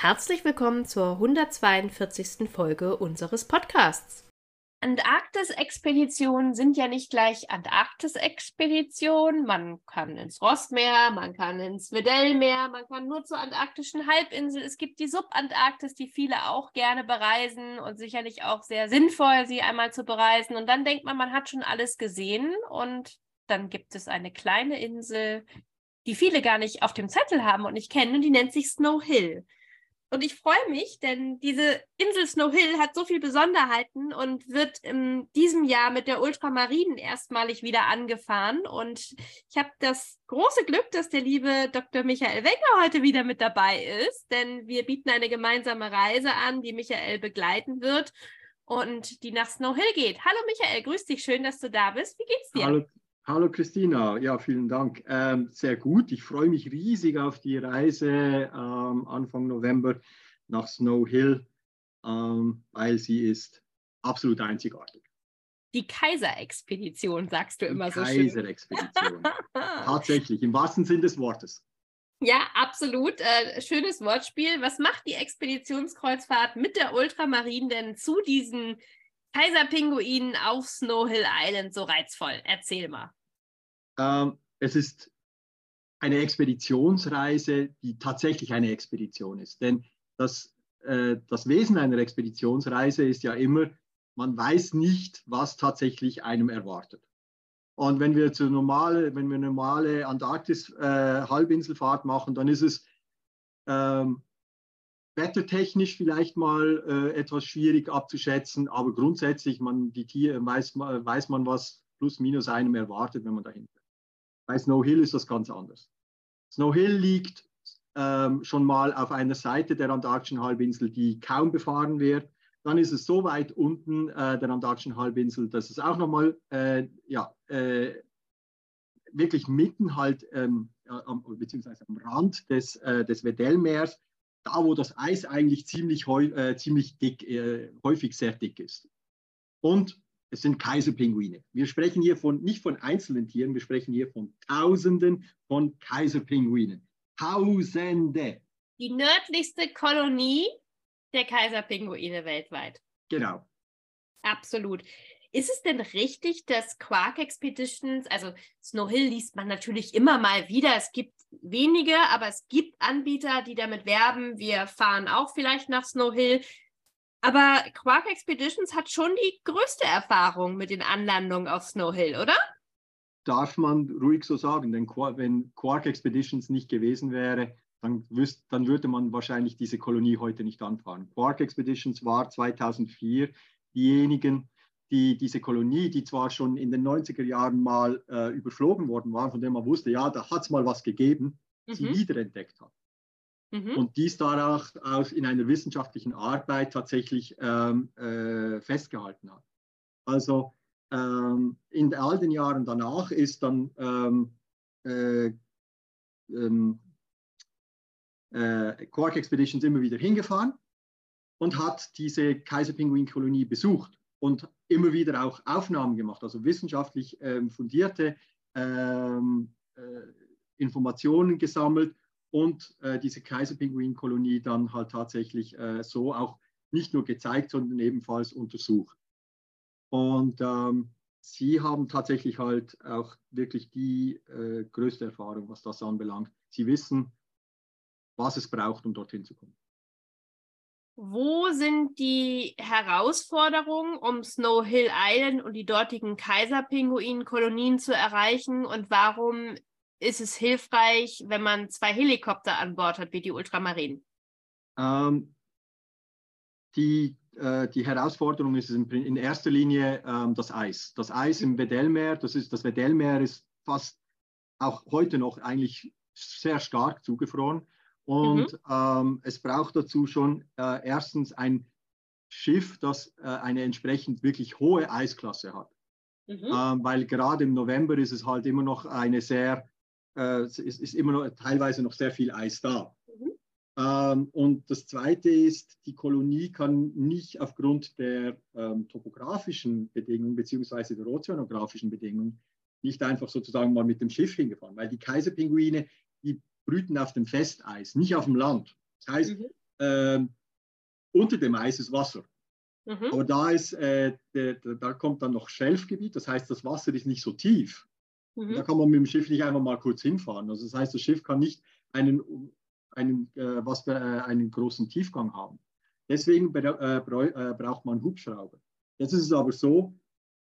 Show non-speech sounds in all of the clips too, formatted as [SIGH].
Herzlich willkommen zur 142. Folge unseres Podcasts. Antarktis-Expeditionen sind ja nicht gleich Antarktis-Expeditionen. Man kann ins Rostmeer, man kann ins Weddellmeer, man kann nur zur antarktischen Halbinsel. Es gibt die Subantarktis, die viele auch gerne bereisen und sicherlich auch sehr sinnvoll, sie einmal zu bereisen. Und dann denkt man, man hat schon alles gesehen und dann gibt es eine kleine Insel, die viele gar nicht auf dem Zettel haben und nicht kennen und die nennt sich Snow Hill. Und ich freue mich, denn diese Insel Snow Hill hat so viele Besonderheiten und wird in diesem Jahr mit der Ultramarinen erstmalig wieder angefahren. Und ich habe das große Glück, dass der liebe Dr. Michael Wenger heute wieder mit dabei ist, denn wir bieten eine gemeinsame Reise an, die Michael begleiten wird und die nach Snow Hill geht. Hallo Michael, grüß dich, schön, dass du da bist. Wie geht's dir? Hallo, Hallo Christina, ja, vielen Dank. Ähm, sehr gut. Ich freue mich riesig auf die Reise ähm, Anfang November nach Snow Hill, ähm, weil sie ist absolut einzigartig. Die Kaiserexpedition, sagst du die immer so schön. Kaiserexpedition. [LAUGHS] Tatsächlich, im wahrsten Sinn des Wortes. Ja, absolut. Äh, schönes Wortspiel. Was macht die Expeditionskreuzfahrt mit der Ultramarin denn zu diesen Kaiserpinguinen auf Snow Hill Island so reizvoll? Erzähl mal. Ähm, es ist eine Expeditionsreise, die tatsächlich eine Expedition ist. Denn das, äh, das Wesen einer Expeditionsreise ist ja immer, man weiß nicht, was tatsächlich einem erwartet. Und wenn wir, zu normale, wenn wir eine normale Antarktis-Halbinselfahrt äh, machen, dann ist es ähm, wettertechnisch vielleicht mal äh, etwas schwierig abzuschätzen, aber grundsätzlich man, die Tiere, weiß, weiß man, was plus minus einem erwartet, wenn man dahin. Bei Snow Hill ist das ganz anders. Snow Hill liegt ähm, schon mal auf einer Seite der antarktischen Halbinsel, die kaum befahren wird. Dann ist es so weit unten äh, der antarktischen Halbinsel, dass es auch nochmal äh, ja, äh, wirklich mitten halt, ähm, am, beziehungsweise am Rand des, äh, des Weddellmeers, da wo das Eis eigentlich ziemlich, äh, ziemlich dick, äh, häufig sehr dick ist. Und es sind Kaiserpinguine. Wir sprechen hier von, nicht von einzelnen Tieren, wir sprechen hier von Tausenden von Kaiserpinguinen. Tausende. Die nördlichste Kolonie der Kaiserpinguine weltweit. Genau. Absolut. Ist es denn richtig, dass Quark Expeditions, also Snow Hill liest man natürlich immer mal wieder, es gibt wenige, aber es gibt Anbieter, die damit werben, wir fahren auch vielleicht nach Snow Hill. Aber Quark Expeditions hat schon die größte Erfahrung mit den Anlandungen auf Snow Hill, oder? Darf man ruhig so sagen, denn wenn Quark Expeditions nicht gewesen wäre, dann, wüsst, dann würde man wahrscheinlich diese Kolonie heute nicht anfahren. Quark Expeditions war 2004 diejenigen, die diese Kolonie, die zwar schon in den 90er Jahren mal äh, überflogen worden war, von dem man wusste, ja, da hat es mal was gegeben, mhm. sie wiederentdeckt hat. Mhm. Und dies danach aus, in einer wissenschaftlichen Arbeit tatsächlich ähm, äh, festgehalten hat. Also ähm, in all den Jahren danach ist dann ähm, äh, ähm, äh, Quark Expeditions immer wieder hingefahren und hat diese Kaiserpinguinkolonie besucht und immer wieder auch Aufnahmen gemacht, also wissenschaftlich ähm, fundierte ähm, äh, Informationen gesammelt und äh, diese Kaiserpinguinkolonie dann halt tatsächlich äh, so auch nicht nur gezeigt, sondern ebenfalls untersucht. Und ähm, sie haben tatsächlich halt auch wirklich die äh, größte Erfahrung, was das anbelangt. Sie wissen, was es braucht, um dorthin zu kommen. Wo sind die Herausforderungen, um Snow Hill Island und die dortigen Kaiserpinguinkolonien zu erreichen? Und warum ist es hilfreich, wenn man zwei Helikopter an Bord hat, wie die Ultramarinen? Ähm, die, äh, die Herausforderung ist in, erster Linie ähm, das Eis. Das Eis im Weddellmeer, das, ist, das Weddellmeer ist fast auch heute noch eigentlich sehr stark zugefroren. Und mhm. ähm, es braucht dazu schon äh, erstens ein Schiff, das äh, eine entsprechend wirklich hohe Eisklasse hat. Mhm. Ähm, weil gerade im November ist es halt immer noch eine sehr, äh, ist, ist immer noch teilweise noch sehr viel Eis da. Mhm. Ähm, und das Zweite ist, die Kolonie kann nicht aufgrund der ähm, topografischen Bedingungen beziehungsweise der ozeanografischen Bedingungen nicht einfach sozusagen mal mit dem Schiff hingefahren, weil die Kaiserpinguine, die brüten auf dem Festeis, nicht auf dem Land. Das heißt, mhm. ähm, unter dem Eis ist Wasser. Mhm. Aber da, ist, äh, der, der, da kommt dann noch Schelfgebiet, das heißt, das Wasser ist nicht so tief. Mhm. Da kann man mit dem Schiff nicht einfach mal kurz hinfahren. Also das heißt, das Schiff kann nicht einen, einen, äh, was, äh, einen großen Tiefgang haben. Deswegen äh, äh, braucht man Hubschrauber. Jetzt ist es aber so,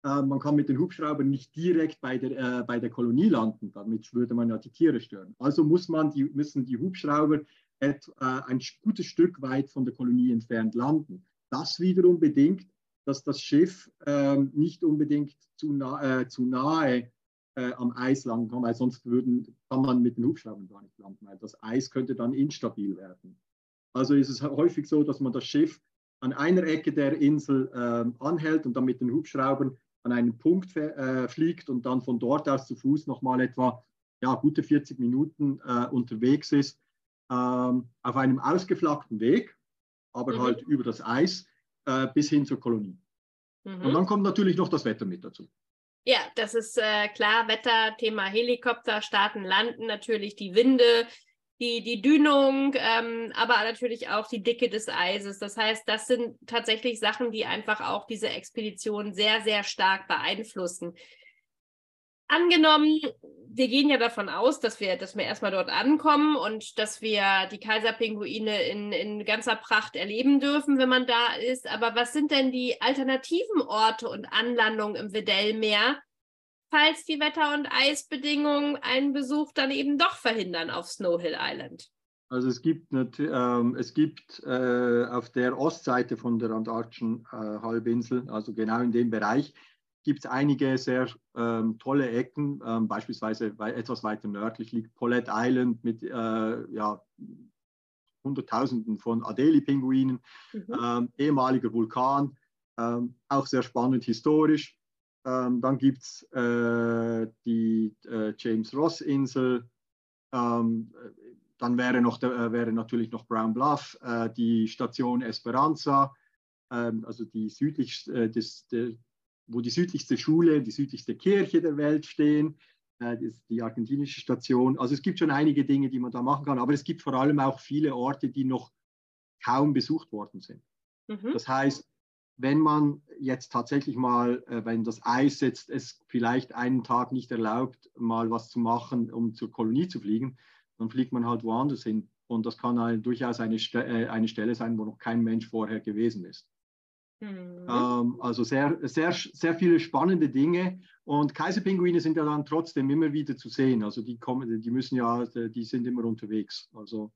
äh, man kann mit den Hubschraubern nicht direkt bei der, bei der Kolonie landen, damit würde man ja die Tiere stören. Also muss man die, müssen die Hubschrauber et, ein gutes Stück weit von der Kolonie entfernt landen. Das wiederum bedingt, dass das Schiff ähm, nicht unbedingt zu, na, äh, zu nahe äh, am Eis landen kann, weil sonst würden, kann man mit den Hubschraubern gar nicht landen, weil das Eis könnte dann instabil werden. Also ist es häufig so, dass man das Schiff an einer Ecke der Insel äh, anhält und dann mit den Hubschraubern an einen Punkt äh, fliegt und dann von dort aus zu Fuß nochmal etwa ja, gute 40 Minuten äh, unterwegs ist, ähm, auf einem ausgeflaggten Weg aber mhm. halt über das Eis äh, bis hin zur Kolonie. Mhm. Und dann kommt natürlich noch das Wetter mit dazu. Ja, das ist äh, klar. Wetter, Thema Helikopter, starten, landen, natürlich die Winde, die, die Dünung, ähm, aber natürlich auch die Dicke des Eises. Das heißt, das sind tatsächlich Sachen, die einfach auch diese Expedition sehr, sehr stark beeinflussen angenommen, wir gehen ja davon aus, dass wir, dass wir erstmal dort ankommen und dass wir die Kaiserpinguine in, in ganzer Pracht erleben dürfen, wenn man da ist. Aber was sind denn die alternativen Orte und Anlandungen im Weddellmeer, falls die Wetter- und Eisbedingungen einen Besuch dann eben doch verhindern auf Snow Hill Island? Also es gibt, ähm, es gibt äh, auf der Ostseite von der antarktischen äh, Halbinsel, also genau in dem Bereich, gibt es einige sehr ähm, tolle Ecken, ähm, beispielsweise etwas weiter nördlich liegt Paulette Island mit äh, ja, Hunderttausenden von Adelie-Pinguinen, mhm. ähm, ehemaliger Vulkan, ähm, auch sehr spannend historisch. Ähm, dann gibt es äh, die äh, James Ross-Insel. Ähm, dann wäre, noch der, äh, wäre natürlich noch Brown Bluff, äh, die Station Esperanza, also die südlich, äh, des, der, wo die südlichste Schule, die südlichste Kirche der Welt stehen. Äh, die argentinische Station. Also es gibt schon einige Dinge, die man da machen kann, aber es gibt vor allem auch viele Orte, die noch kaum besucht worden sind. Mhm. Das heißt, wenn man jetzt tatsächlich mal, äh, wenn das Eis jetzt es vielleicht einen Tag nicht erlaubt, mal was zu machen, um zur Kolonie zu fliegen, dann fliegt man halt woanders hin. Und das kann eine, durchaus eine, äh, eine Stelle sein, wo noch kein Mensch vorher gewesen ist. Mhm. Ähm, also sehr, sehr, sehr viele spannende Dinge. Und Kaiserpinguine sind ja dann trotzdem immer wieder zu sehen. Also die kommen, die müssen ja, die sind immer unterwegs. Also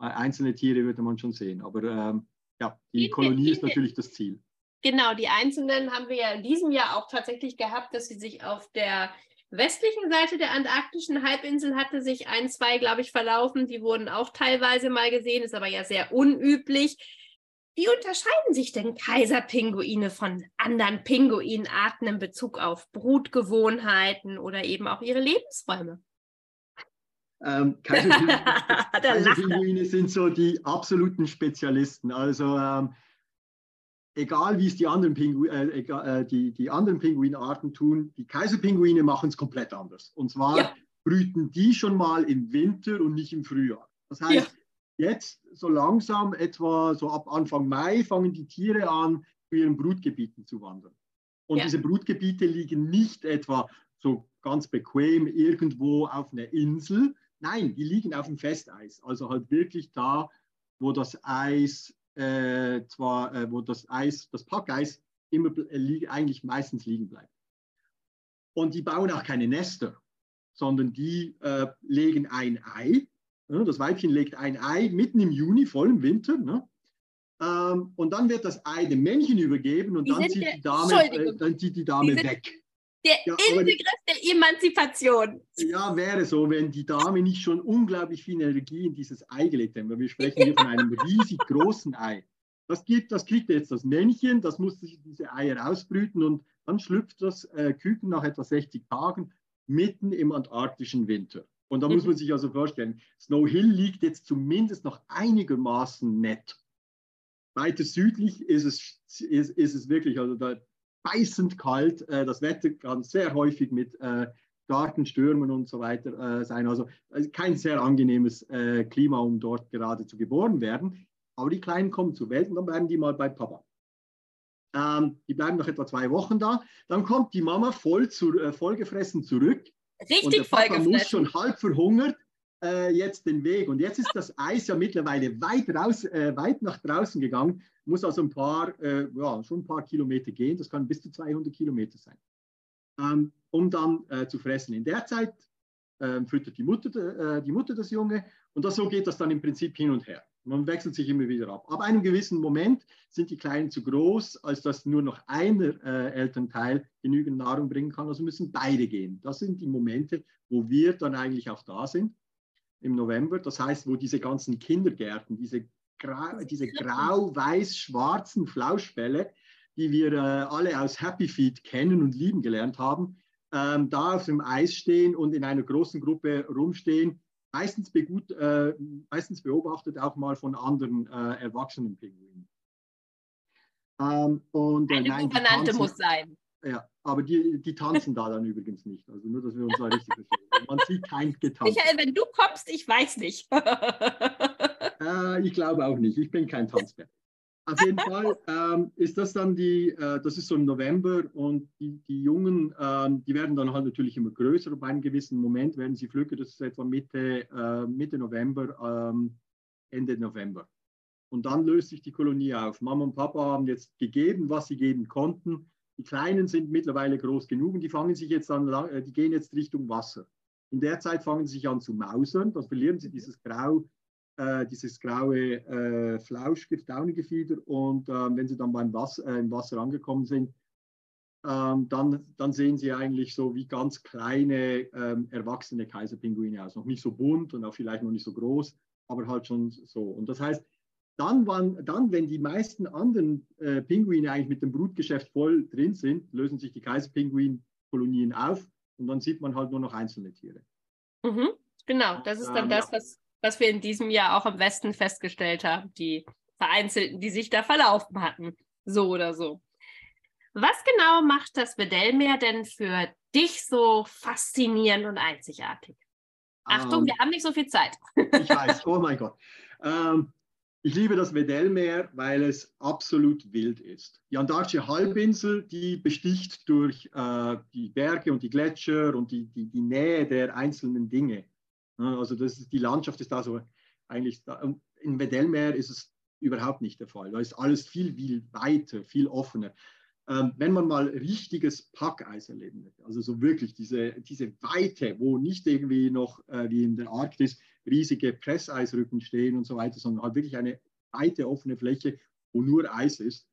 äh, einzelne Tiere würde man schon sehen. Aber ähm, ja, die Kolonie ist natürlich das Ziel. Genau, die einzelnen haben wir ja in diesem Jahr auch tatsächlich gehabt, dass sie sich auf der westlichen Seite der antarktischen Halbinsel hatte sich ein, zwei, glaube ich, verlaufen. Die wurden auch teilweise mal gesehen, ist aber ja sehr unüblich. Wie unterscheiden sich denn Kaiserpinguine von anderen Pinguinarten in Bezug auf Brutgewohnheiten oder eben auch ihre Lebensräume? Ähm, Kaiserpinguine, [LAUGHS] Kaiserpinguine sind so die absoluten Spezialisten. Also ähm, egal wie es die anderen, Pingu äh, äh, die, die anderen Pinguinarten tun, die Kaiserpinguine machen es komplett anders. Und zwar ja. brüten die schon mal im Winter und nicht im Frühjahr. Das heißt, ja Jetzt so langsam, etwa so ab Anfang Mai, fangen die Tiere an, zu ihren Brutgebieten zu wandern. Und ja. diese Brutgebiete liegen nicht etwa so ganz bequem irgendwo auf einer Insel. Nein, die liegen auf dem Festeis. Also halt wirklich da, wo das Eis äh, zwar, äh, wo das Eis, das Packeis immer äh, eigentlich meistens liegen bleibt. Und die bauen auch keine Nester, sondern die äh, legen ein Ei das Weibchen legt ein Ei mitten im Juni, voll im Winter. Ne? Ähm, und dann wird das Ei dem Männchen übergeben und dann zieht, die Dame, äh, dann zieht die Dame weg. Der ja, Inbegriff der Emanzipation. Ja, wäre so, wenn die Dame nicht schon unglaublich viel Energie in dieses Ei gelegt hätte. Wir sprechen hier von einem riesig großen Ei. Das, gibt, das kriegt jetzt das Männchen, das muss sich diese Eier ausbrüten und dann schlüpft das äh, Küken nach etwa 60 Tagen mitten im antarktischen Winter. Und da mhm. muss man sich also vorstellen, Snow Hill liegt jetzt zumindest noch einigermaßen nett. Weiter südlich ist es, ist, ist es wirklich, also da beißend kalt. Äh, das Wetter kann sehr häufig mit äh, starken Stürmen und so weiter äh, sein. Also, also kein sehr angenehmes äh, Klima, um dort gerade zu geboren werden. Aber die Kleinen kommen zur Welt und dann bleiben die mal bei Papa. Ähm, die bleiben noch etwa zwei Wochen da. Dann kommt die Mama voll, zu, äh, vollgefressen zurück. Richtig und der Papa vollgefressen. muss schon halb verhungert äh, jetzt den Weg. Und jetzt ist das Eis ja mittlerweile weit, raus, äh, weit nach draußen gegangen, muss also ein paar, äh, ja, schon ein paar Kilometer gehen. Das kann bis zu 200 Kilometer sein ähm, um dann äh, zu fressen. In der Zeit äh, füttert die Mutter, äh, die Mutter das Junge und das, so geht das dann im Prinzip hin und her. Man wechselt sich immer wieder ab. Ab einem gewissen Moment sind die Kleinen zu groß, als dass nur noch einer äh, Elternteil genügend Nahrung bringen kann. Also müssen beide gehen. Das sind die Momente, wo wir dann eigentlich auch da sind im November. Das heißt, wo diese ganzen Kindergärten, diese, grau, diese grau-weiß-schwarzen Flauschbälle, die wir äh, alle aus Happy Feet kennen und lieben gelernt haben, ähm, da auf dem Eis stehen und in einer großen Gruppe rumstehen, meistens, begut, äh, meistens beobachtet auch mal von anderen äh, erwachsenen Pinguinen. Ähm, und, äh, Eine nein, Gouvernante muss sein. Ja, aber die, die tanzen da dann übrigens nicht. Also nur, dass wir uns da richtig verstehen. Man sieht kein Getanz. Michael, wenn du kommst, ich weiß nicht. [LAUGHS] äh, ich glaube auch nicht. Ich bin kein Tanzbär. Auf jeden Fall ähm, ist das dann die, äh, das ist so im November und die, die Jungen, ähm, die werden dann halt natürlich immer größer. Und bei einem gewissen Moment werden sie flügge, das ist etwa Mitte, äh, Mitte November, ähm, Ende November. Und dann löst sich die Kolonie auf. Mama und Papa haben jetzt gegeben, was sie geben konnten. Die Kleinen sind mittlerweile groß genug und die fangen sich jetzt an, äh, die gehen jetzt Richtung Wasser. In der Zeit fangen sie sich an zu mausern, dann verlieren sie dieses Grau äh, dieses graue äh, Flauschgift, Daunengefieder. Und äh, wenn sie dann beim Wasser, äh, im Wasser angekommen sind, ähm, dann, dann sehen sie eigentlich so wie ganz kleine ähm, erwachsene Kaiserpinguine aus. Noch nicht so bunt und auch vielleicht noch nicht so groß, aber halt schon so. Und das heißt, dann, waren, dann wenn die meisten anderen äh, Pinguine eigentlich mit dem Brutgeschäft voll drin sind, lösen sich die Kaiserpinguin-Kolonien auf und dann sieht man halt nur noch einzelne Tiere. Mhm, genau, das ist dann ähm, das, was was wir in diesem Jahr auch im Westen festgestellt haben, die Vereinzelten, die sich da verlaufen hatten, so oder so. Was genau macht das Bedellmeer denn für dich so faszinierend und einzigartig? Achtung, ähm, wir haben nicht so viel Zeit. ich weiß, [LAUGHS] oh mein Gott. Ähm, ich liebe das Weddellmeer, weil es absolut wild ist. Die Antarktische Halbinsel, die besticht durch äh, die Berge und die Gletscher und die, die, die Nähe der einzelnen Dinge. Also das ist, die Landschaft ist da so eigentlich, da, im Weddellmeer ist es überhaupt nicht der Fall. Da ist alles viel, viel weiter, viel offener. Ähm, wenn man mal richtiges Packeis erleben möchte, also so wirklich diese, diese Weite, wo nicht irgendwie noch äh, wie in der Arktis riesige Presseisrücken stehen und so weiter, sondern halt wirklich eine weite offene Fläche, wo nur Eis ist,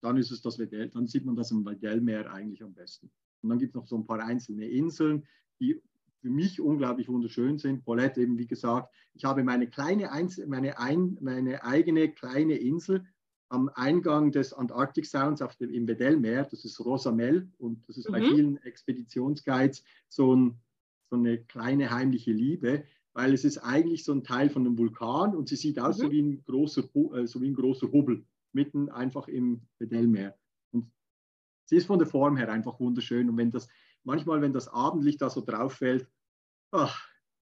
dann ist es das Weddell, dann sieht man das im Weddellmeer eigentlich am besten. Und dann gibt es noch so ein paar einzelne Inseln, die für mich unglaublich wunderschön sind. Paulette eben, wie gesagt, ich habe meine, kleine Einzel meine, ein, meine eigene kleine Insel am Eingang des Antarctic Sounds auf dem, im Weddellmeer, das ist Rosamel und das ist mhm. bei vielen Expeditionsguides so, ein, so, eine kleine heimliche Liebe, weil es ist eigentlich so ein Teil von einem Vulkan und sie sieht aus mhm. so, wie ein großer, äh, so wie ein großer Hubbel mitten einfach im Weddellmeer. Sie ist von der Form her einfach wunderschön und wenn das manchmal, wenn das Abendlicht da so drauf fällt, ach,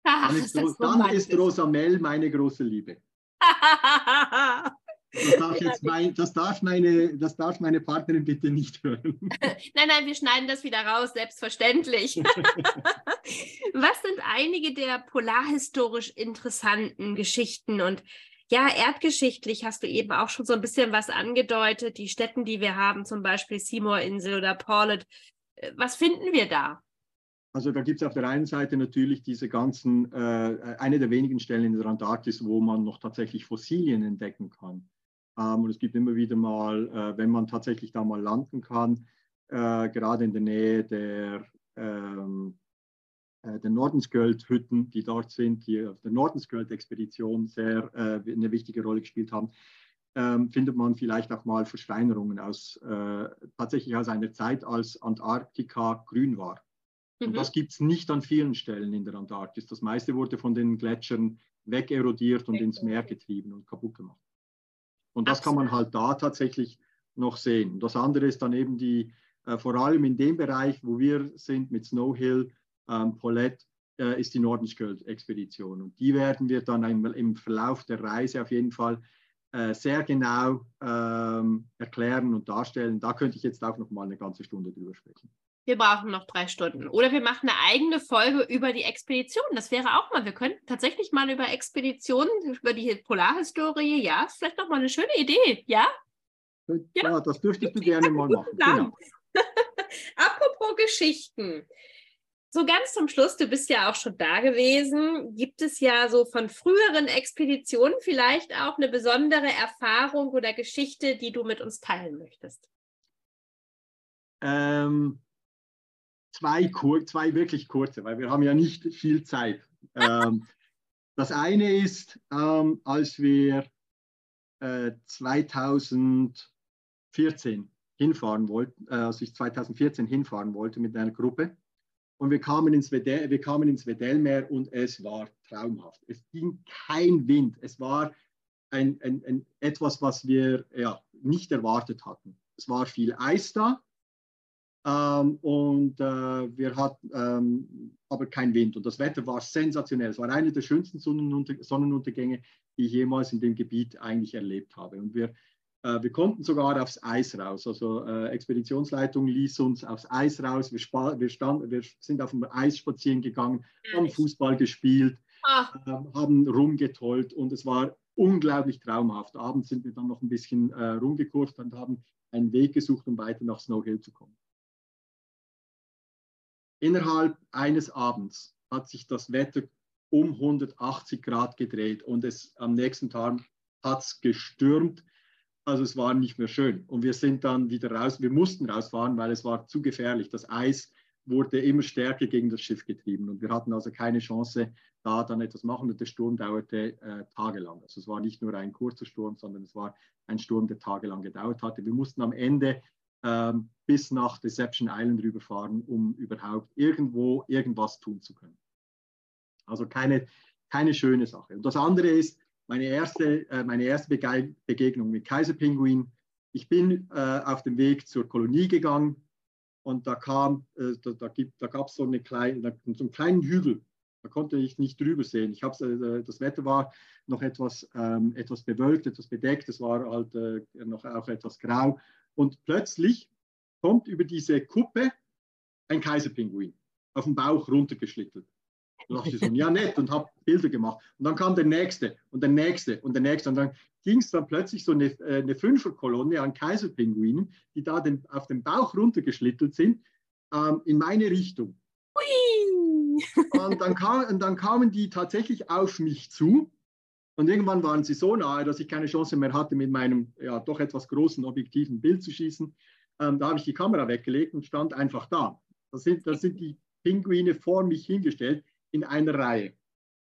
ach, dann, ist, ist dann ist Rosamel meine große Liebe. [LAUGHS] Das darf, jetzt mein, das, darf meine, das darf meine Partnerin bitte nicht hören. [LAUGHS] Nein, nein, wir schneiden das wieder raus, selbstverständlich. [LAUGHS] Was sind einige der polarhistorisch interessanten Geschichten und ja, erdgeschichtlich hast du eben auch schon so ein bisschen was angedeutet. Die Städten, die wir haben, zum Beispiel Seymour-Insel oder Paulet, äh, was finden wir da? Also da gibt es auf der einen Seite natürlich diese ganzen, äh, eine der wenigen Stellen in der Antarktis, wo man noch tatsächlich Fossilien entdecken kann. Ähm, und es gibt immer wieder mal, äh, wenn man tatsächlich da mal landen kann, äh, gerade in der Nähe der, ähm, äh, der Nordensgöld-Hütten, die dort sind, die auf der Nordensgöld-Expedition sehr äh, eine wichtige Rolle gespielt haben, ähm, findet man vielleicht auch mal Versteinerungen aus, äh, tatsächlich aus einer Zeit, als Antarktika grün war. Mhm. Und das gibt es nicht an vielen Stellen in der Antarktis. Das meiste wurde von den Gletschern wegerodiert und ins Meer getrieben und kaputt gemacht. Und das Absolut. kann man halt da tatsächlich noch sehen. Das andere ist dann eben die, äh, vor allem in dem Bereich, wo wir sind mit Snow Hill, ähm, Paulette, äh, ist die Nordenskjöld-Expedition. Und die werden wir dann einmal im Verlauf der Reise auf jeden Fall äh, sehr genau ähm, erklären und darstellen. Da könnte ich jetzt auch noch mal eine ganze Stunde drüber sprechen. Wir brauchen noch drei Stunden. Oder wir machen eine eigene Folge über die Expedition. Das wäre auch mal. Wir könnten tatsächlich mal über Expeditionen, über die Polarhistorie, ja, vielleicht noch mal eine schöne Idee, ja? Ja, ja das dürftest du gerne mal machen. Genau. [LAUGHS] Apropos Geschichten. So ganz zum Schluss, du bist ja auch schon da gewesen. Gibt es ja so von früheren Expeditionen vielleicht auch eine besondere Erfahrung oder Geschichte, die du mit uns teilen möchtest? Ähm, zwei, zwei wirklich kurze, weil wir haben ja nicht viel Zeit. ähm, [LAUGHS] das eine ist, ähm, als wir äh, 2014 hinfahren wollten, äh, als ich 2014 hinfahren wollte mit einer Gruppe, und wir kamen ins, Wedell, wir kamen ins Weddellmeer und es war traumhaft. Es ging kein Wind. Es war ein, ein, ein, etwas, was wir ja, nicht erwartet hatten. Es war viel Eis da ähm, und äh, wir hatten ähm, aber kein Wind. Und das Wetter war sensationell. Es war eine der schönsten Sonnenunter Sonnenuntergänge, die ich jemals in dem Gebiet eigentlich erlebt habe. Und wir wir konnten sogar aufs Eis raus. Also äh, Expeditionsleitung ließ uns aufs Eis raus. Wir, wir, stand, wir sind auf dem Eis spazieren gegangen, haben Fußball gespielt, äh, haben rumgetollt und es war unglaublich traumhaft. Abends sind wir dann noch ein bisschen äh, rumgekurft und haben einen Weg gesucht, um weiter nach Snow Hill zu kommen. Innerhalb eines Abends hat sich das Wetter um 180 Grad gedreht und es am nächsten Tag hat es gestürmt also es war nicht mehr schön. Und wir sind dann wieder raus. Wir mussten rausfahren, weil es war zu gefährlich. Das Eis wurde immer stärker gegen das Schiff getrieben. Und wir hatten also keine Chance, da dann etwas machen. Und der Sturm dauerte äh, tagelang. Also es war nicht nur ein kurzer Sturm, sondern es war ein Sturm, der tagelang gedauert hatte. Wir mussten am Ende ähm, bis nach Deception Island rüberfahren, um überhaupt irgendwo irgendwas tun zu können. Also keine, keine schöne Sache. Und das andere ist, meine erste, äh, meine erste Begegnung mit Kaiserpinguin. Ich bin äh, auf dem Weg zur Kolonie gegangen und da kam, äh, da, da, da gab es so, eine kleine, so einen kleinen Hügel. Da konnte ich nicht drüber sehen. Ich äh, das Wetter war noch etwas, ähm, etwas bewölkt, etwas bedeckt. Es war halt äh, noch auch etwas grau. Und plötzlich kommt über diese Kuppe ein Kaiserpinguin auf dem Bauch runtergeschlittelt. Da dachte ich so, ja nett und habe Bilder gemacht. Und dann kam der nächste und der nächste und der nächste. Und dann ging es dann plötzlich so eine, äh, eine Fünferkolonne an Kaiserpinguinen, die da den, auf dem Bauch runtergeschlittelt sind, ähm, in meine Richtung. Und dann, kam, und dann kamen die tatsächlich auf mich zu. Und irgendwann waren sie so nahe, dass ich keine Chance mehr hatte, mit meinem ja, doch etwas großen Objektiv ein Bild zu schießen. Ähm, da habe ich die Kamera weggelegt und stand einfach da. Da sind, da sind die Pinguine vor mich hingestellt in einer Reihe,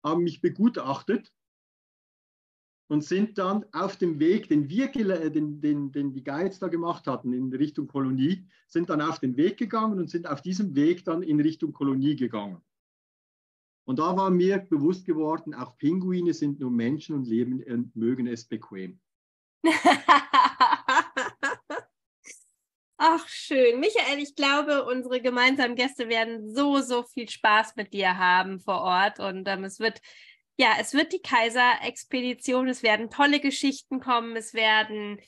haben mich begutachtet und sind dann auf dem Weg, den wir, den, den, den die Guides da gemacht hatten in Richtung Kolonie, sind dann auf den Weg gegangen und sind auf diesem Weg dann in Richtung Kolonie gegangen. Und da war mir bewusst geworden, auch Pinguine sind nur Menschen und leben und mögen es bequem. [LAUGHS] Ach, schön. Michael, ich glaube, unsere gemeinsamen Gäste werden so, so viel Spaß mit dir haben vor Ort. Und ähm, es wird, ja, es wird die Kaiser-Expedition. Es werden tolle Geschichten kommen. Es werden,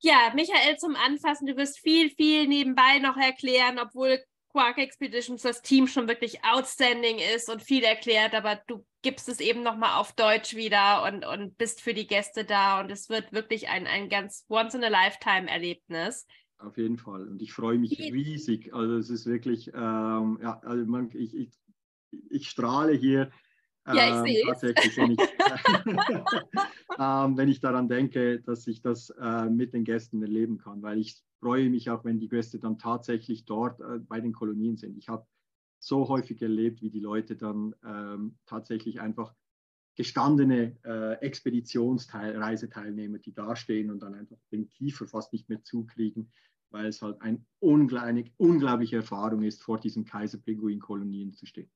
ja, Michael zum Anfassen. Du wirst viel, viel nebenbei noch erklären, obwohl Quark Expeditions das Team schon wirklich outstanding ist und viel erklärt, aber du gibst es eben nochmal auf Deutsch wieder und, und bist für die Gäste da und es wird wirklich ein, ein ganz Once-in-a-Lifetime-Erlebnis. Auf jeden Fall. Und ich freue mich riesig. Also es ist wirklich, ähm, ja, also man, ich, ich, ich strahle hier. Ähm, ja, ich ähm, sehe tatsächlich, wenn ich, [LAUGHS] ähm, wenn ich daran denke, dass ich das äh, mit den Gästen erleben kann, weil ich freue mich auch, wenn die Gäste dann tatsächlich dort äh, bei den Kolonien sind. Ich habe so häufig erlebt, wie die Leute dann ähm, tatsächlich einfach gestandene äh, Expeditionsreiseteilnehmer, die dastehen und dann einfach den Kiefer fast nicht mehr zukriegen, weil es halt eine unglaublich, unglaubliche Erfahrung ist, vor diesen Kaiserpinguin-Kolonien zu stehen.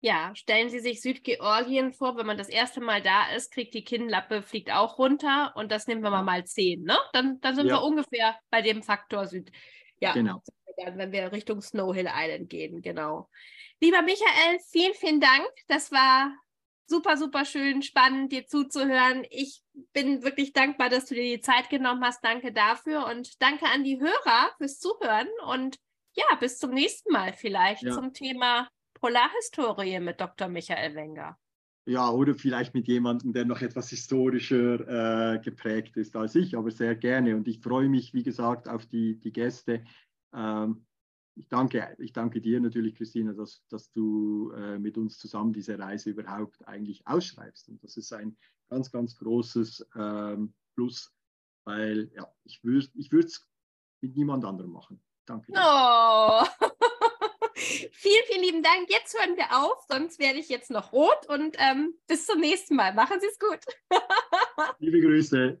Ja, stellen Sie sich Südgeorgien vor, wenn man das erste Mal da ist, kriegt die Kinnlappe, fliegt auch runter und das nehmen wir mal mal 10, ne? Dann, dann sind ja. wir ungefähr bei dem Faktor Süd. Ja, genau. wenn wir Richtung Snow Hill Island gehen, genau. Lieber Michael, vielen, vielen Dank. Das war super, super schön, spannend, dir zuzuhören. Ich bin wirklich dankbar, dass du dir die Zeit genommen hast. Danke dafür und danke an die Hörer fürs Zuhören und ja, bis zum nächsten Mal vielleicht ja. zum Thema Polarhistorie mit Dr. Michael Wenger. Ja, oder vielleicht mit jemandem, der noch etwas historischer äh, geprägt ist als ich, aber sehr gerne. Und ich freue mich, wie gesagt, auf die, die Gäste. Ähm, ich, danke, ich danke dir natürlich, Christina, dass, dass du äh, mit uns zusammen diese Reise überhaupt eigentlich ausschreibst. Und das ist ein ganz, ganz großes ähm, Plus, weil ja, ich würde es mit niemand anderem machen. Danke. Dir. Oh. [LAUGHS] vielen, vielen lieben Dank. Jetzt hören wir auf, sonst werde ich jetzt noch rot und ähm, bis zum nächsten Mal. Machen Sie es gut. [LAUGHS] Liebe Grüße.